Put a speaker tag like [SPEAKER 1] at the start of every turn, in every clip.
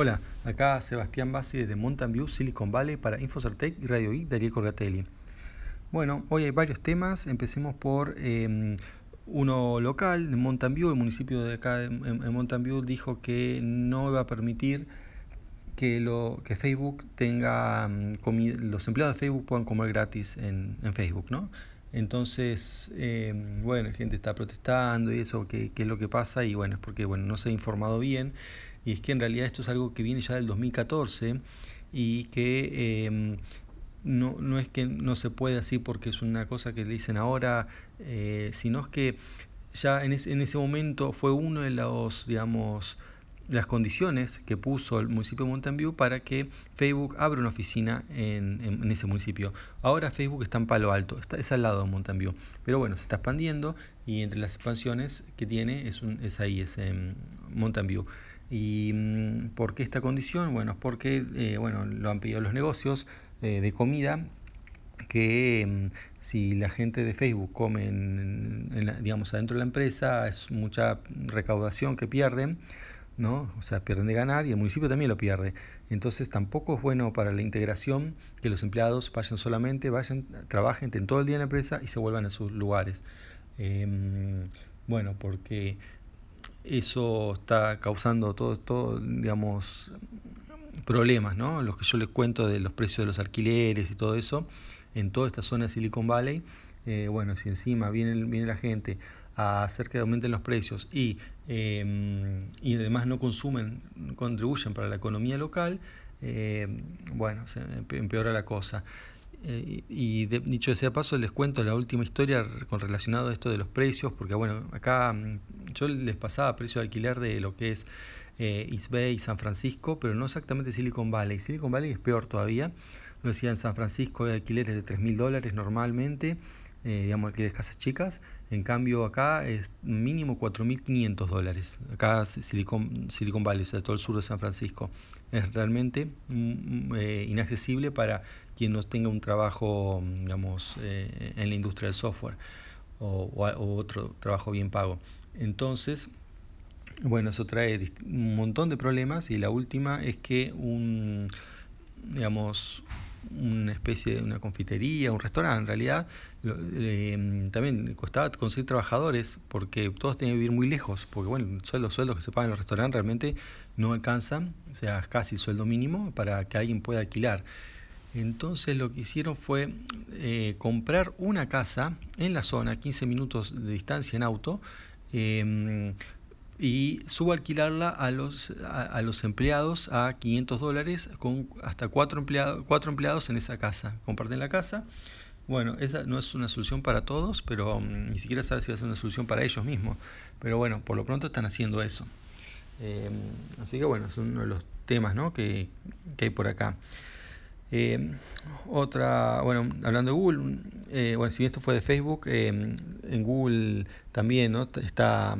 [SPEAKER 1] Hola, acá Sebastián Bassi desde Mountain View, Silicon Valley para Infocertec y Radio I, Darío Corgatelli. Bueno, hoy hay varios temas. Empecemos por em, uno local de Mountain View. El municipio de acá en, Mountain View dijo que no iba a permitir que, lo, que Facebook tenga mm, los empleados de Facebook puedan comer gratis en, Facebook, ¿no? Entonces, em, bueno, gente está protestando y eso, ¿qué, es lo que pasa? Y bueno, es porque bueno, no se ha informado bien y es que en realidad esto es algo que viene ya del 2014 y que em, no, no, es que no se puede así porque es una cosa que le dicen ahora, eh, sino es que ya en, en ese momento fue uno de los, digamos, las condiciones que puso el municipio de Mountain View para que Facebook abra una oficina en, en, ese municipio. Ahora Facebook está en Palo Alto, está, es al lado de Mountain View, pero bueno, se está expandiendo y entre las expansiones que tiene es, un, es ahí, es en Mountain View. ¿Y mm, por qué esta condición? Bueno, es porque eh, bueno, lo han pedido los negocios eh, de comida que mm, si la gente de Facebook come digamos adentro de la empresa es mucha recaudación que pierden ¿no? O sea, pierden de ganar y el municipio también lo pierde. Entonces tampoco es bueno para la integración que los empleados vayan solamente, vayan, trabajen en todo el día en la empresa y se vuelvan a sus lugares. Em, bueno, porque eso está causando todo, todo, digamos, problemas, ¿no? Los que yo les cuento de los precios de los alquileres y todo eso, en toda esta zona de Silicon Valley, eh, bueno, si encima viene, viene la gente a hacer que aumenten los precios y, em, y además no consumen, contribuyen para la economía local, em, bueno, se empeora la cosa. Eh, y dicho sea paso, les cuento la última historia con relacionado a esto de los precios, porque bueno, acá mm, yo les pasaba precio de alquiler de lo que es eh, East Bay, San Francisco, pero no exactamente Silicon Valley. Silicon Valley es peor todavía. Lo decía en San Francisco hay alquileres de 3 mil dólares normalmente, eh, digamos alquileres casas chicas. En cambio acá es mínimo 4.500 dólares. Acá Silicon, Silicon Valley, o sea, todo el sur de San Francisco. Es realmente mm, mm, eh, inaccesible para quien no tenga un trabajo, digamos, eh, en la industria del software o, otro trabajo bien pago. Entonces, bueno, eso trae un montón de problemas y la última es que un, digamos, una especie de una confitería, un restaurante en realidad, también costaba conseguir trabajadores porque todos tenían que vivir muy lejos, porque bueno, los sueldos que se pagan en los restaurantes realmente no alcanzan, o sea, casi sueldo mínimo para que alguien pueda alquilar. Entonces lo que hicieron fue eh, comprar una casa en la zona, 15 minutos de distancia en auto, eh, y subalquilarla a los, empleados a 500 dólares con hasta cuatro, empleados en esa casa. Comparten la casa. Bueno, esa no es una solución para todos, pero mm, ni siquiera sabe si ser una solución para ellos mismos. Pero bueno, por lo pronto están haciendo eso. Eh, así que bueno, es uno de los temas ¿no? que hay por acá. Eh, otra, bueno, hablando de Google, eh, bueno, si esto fue de Facebook, eh, en Google también, ¿no? Está,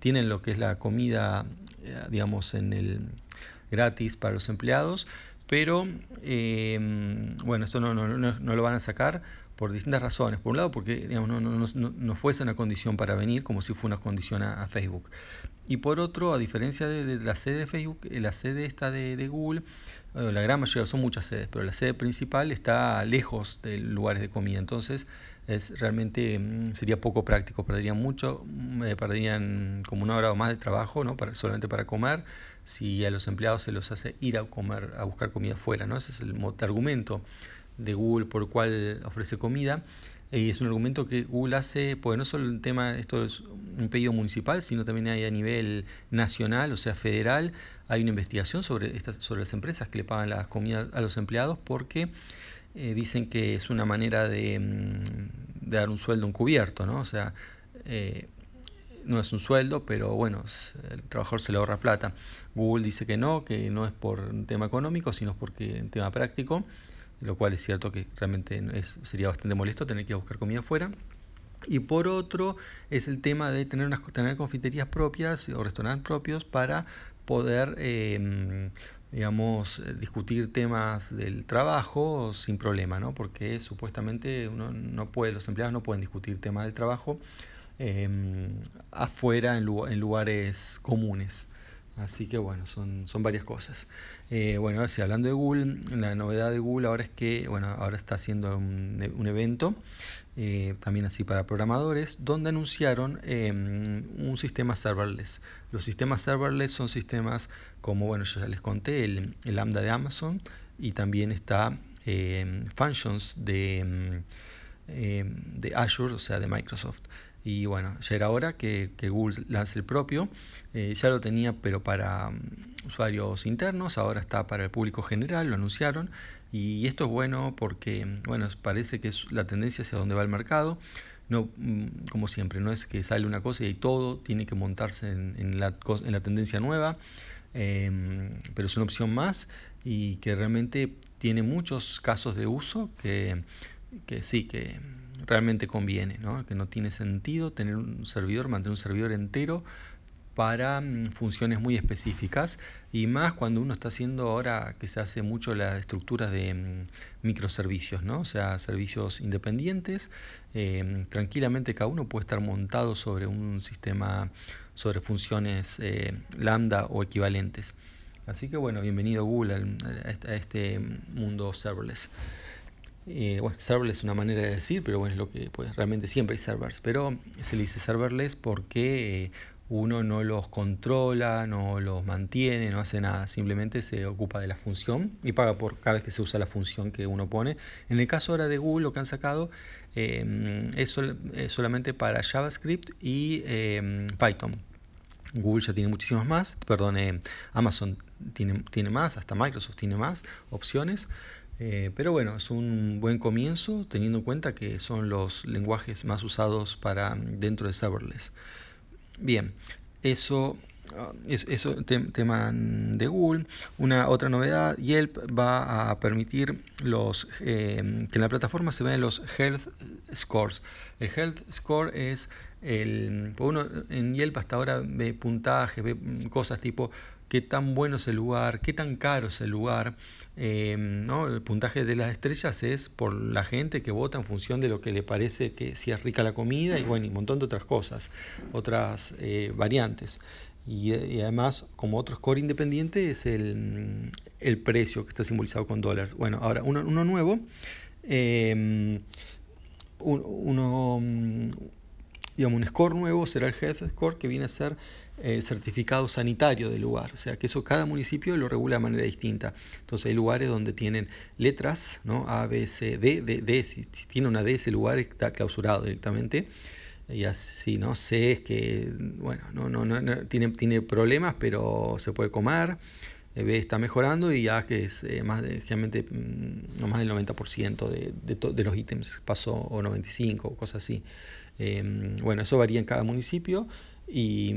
[SPEAKER 1] tienen lo que es la comida, digamos, en el gratis para los empleados, pero bueno, esto no, no, no, lo van a sacar por distintas razones. Por un lado, porque digamos, no, no, no, no fuese una condición para venir, como si fuera una condición a, Facebook. Y por otro, a diferencia de, la sede de Facebook, la sede esta de, de Google, la gran mayoría, son muchas sedes, pero la sede principal está lejos de lugares de comida, entonces es realmente mm, sería poco práctico, perderían mucho, mm, eh, perderían como una hora o más de trabajo, ¿no? Para, solamente para comer, si a los empleados se los hace ir a comer, a buscar comida fuera, ¿no? Ese es el argumento de Google por el cual ofrece comida. Y es un argumento que Google hace, pues no solo el tema, esto es un pedido municipal, sino también hay a nivel nacional, o sea, federal, hay una investigación sobre, estas, sobre las empresas que le pagan las comidas a los empleados porque eh, dicen que es una manera de, mm, dar un sueldo encubierto, ¿no? O sea, eh, no es un sueldo, pero bueno, el trabajador se le ahorra plata. Google dice que no, que no es por un tema económico, sino porque un tema práctico lo cual es cierto que realmente es, sería bastante molesto tener que buscar comida afuera. Y por otro es el tema de tener, unas, tener confiterías propias o restaurantes propios para poder, em, digamos, discutir temas del trabajo sin problema, ¿no? Porque supuestamente uno no puede, los empleados no pueden discutir temas del trabajo em, afuera en lugares comunes. Así que bueno, son, son varias cosas. Eh, bueno, ahora sí, hablando de Google, la novedad de Google ahora es que, bueno, ahora está haciendo un, evento, eh, también así para programadores, donde anunciaron em, un sistema serverless. Los sistemas serverless son sistemas como, bueno, yo ya les conté, el, Lambda de Amazon y también está em, Functions de, em, de Azure, o sea, de Microsoft. Y bueno, ya era hora que, Google lance el propio. Eh, ya lo tenía, pero para mm, usuarios internos, ahora está para el público general, lo anunciaron. Y esto es bueno porque, mm, bueno, parece que es la tendencia hacia donde va el mercado. No, mm, como siempre, no es que sale una cosa y todo tiene que montarse en, la, en la, tendencia nueva, em, pero es una opción más y que realmente tiene muchos casos de uso que, que sí, que realmente conviene, ¿no? que no tiene sentido tener un servidor, mantener un servidor entero para mm, funciones muy específicas y más cuando uno está haciendo ahora que se hace mucho las estructuras de mm, microservicios, ¿no? o sea, servicios independientes, eh, tranquilamente cada uno puede estar montado sobre un sistema, sobre funciones eh, lambda o equivalentes. Así que bueno, bienvenido Google a este mundo serverless. Eh, bueno, serverless es una manera de decir, pero bueno, es lo que pues, realmente siempre hay servers. Pero se le dice serverless porque eh, uno no los controla, no los mantiene, no hace nada, simplemente se ocupa de la función y paga por cada vez que se usa la función que uno pone. En el caso ahora de Google, lo que han sacado eh, es, solamente para JavaScript y Python. Google ya tiene muchísimas más, perdón, Amazon tiene, tiene más, hasta Microsoft tiene más opciones. Eh, pero bueno, es un buen comienzo teniendo en cuenta que son los lenguajes más usados para dentro de serverless. Bien, eso ah, es eso tema de Google. Una otra novedad, Yelp va a permitir los eh, que en la plataforma se vean los health scores. El health score es el uno en Yelp hasta ahora ve puntajes, ve cosas tipo qué tan bueno es el lugar, qué tan caro es el lugar. Em, ¿no? El puntaje de las estrellas es por la gente que vota en función de lo que le parece que si es rica la comida y bueno, y un montón de otras cosas, otras eh, variantes. Y, además, como otro score independiente, es el, precio que está simbolizado con dólares. Bueno, ahora uno, uno nuevo. Em, uno, digamos, un score nuevo será el Health Score, que viene a ser el certificado sanitario del lugar. O sea, que eso cada municipio lo regula de manera distinta. Entonces hay lugares donde tienen letras, ¿no? A, B, C, D, D, D. Si, tiene una D, ese lugar está clausurado directamente. Y así, ¿no? C es que, bueno, no, no, no, tiene, tiene problemas, pero se puede comer. Está mejorando y A que es eh, más de, generalmente mm, no más del 90% de, de, los ítems pasó, o 95, o cosas así. Em, bueno, eso varía en cada municipio y,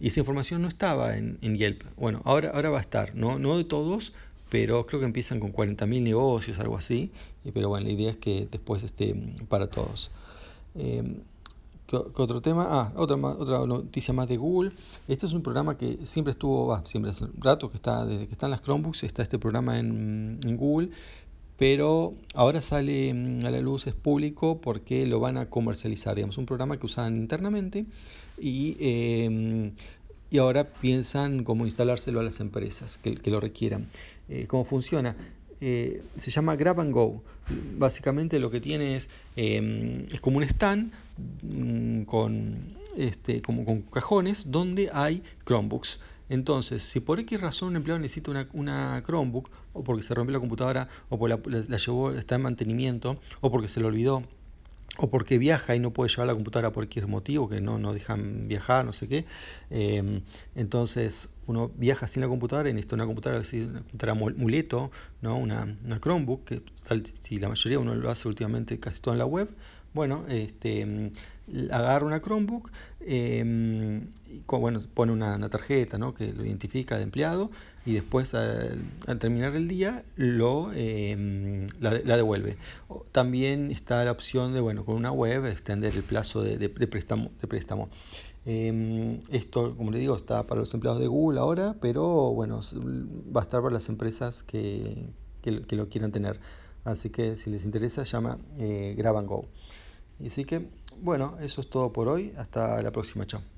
[SPEAKER 1] esa información no estaba en, Yelp. Bueno, ahora, ahora va a estar, ¿no? no de todos, pero creo que empiezan con 40.000 negocios, algo así. Pero bueno, la idea es que después esté para todos. Em, ¿qué, otro tema? Ah, otra, otra noticia más de Google. Este es un programa que siempre estuvo, siempre hace un rato que está, desde que están las Chromebooks, está este programa en, Google pero ahora sale mm, a la luz, es público porque lo van a comercializar, digamos, un programa que usaban internamente y, em, y ahora piensan cómo instalárselo a las empresas que, lo requieran. Eh, ¿Cómo funciona? Eh, se llama Grab and Go. Básicamente lo que tiene es, em, es como un stand mm, con, este, como con cajones donde hay Chromebooks. Entonces, si por X razón un empleado necesita una, una Chromebook, o porque se rompió la computadora, o porque la, llevó, está en mantenimiento, o porque se le olvidó, o porque viaja y no puede llevar la computadora por X motivo, que no, no dejan viajar, no sé qué, em, entonces uno viaja sin la computadora y necesita una computadora, una computadora muleto, ¿no? una, una Chromebook, que tal, si la mayoría uno lo hace últimamente casi todo en la web, bueno, este, agarra una Chromebook, em, y, bueno, pone una, tarjeta ¿no? que lo identifica de empleado y después al, terminar el día lo, em, la, devuelve. También está la opción de, bueno, con una web extender el plazo de, préstamo. De préstamo. Em, esto, como le digo, está para los empleados de Google ahora, pero bueno, va a estar para las empresas que, que, lo quieran tener. Así que si les interesa, llama eh, Grab and Go. Así que, bueno, eso es todo por hoy. Hasta la próxima. Chao.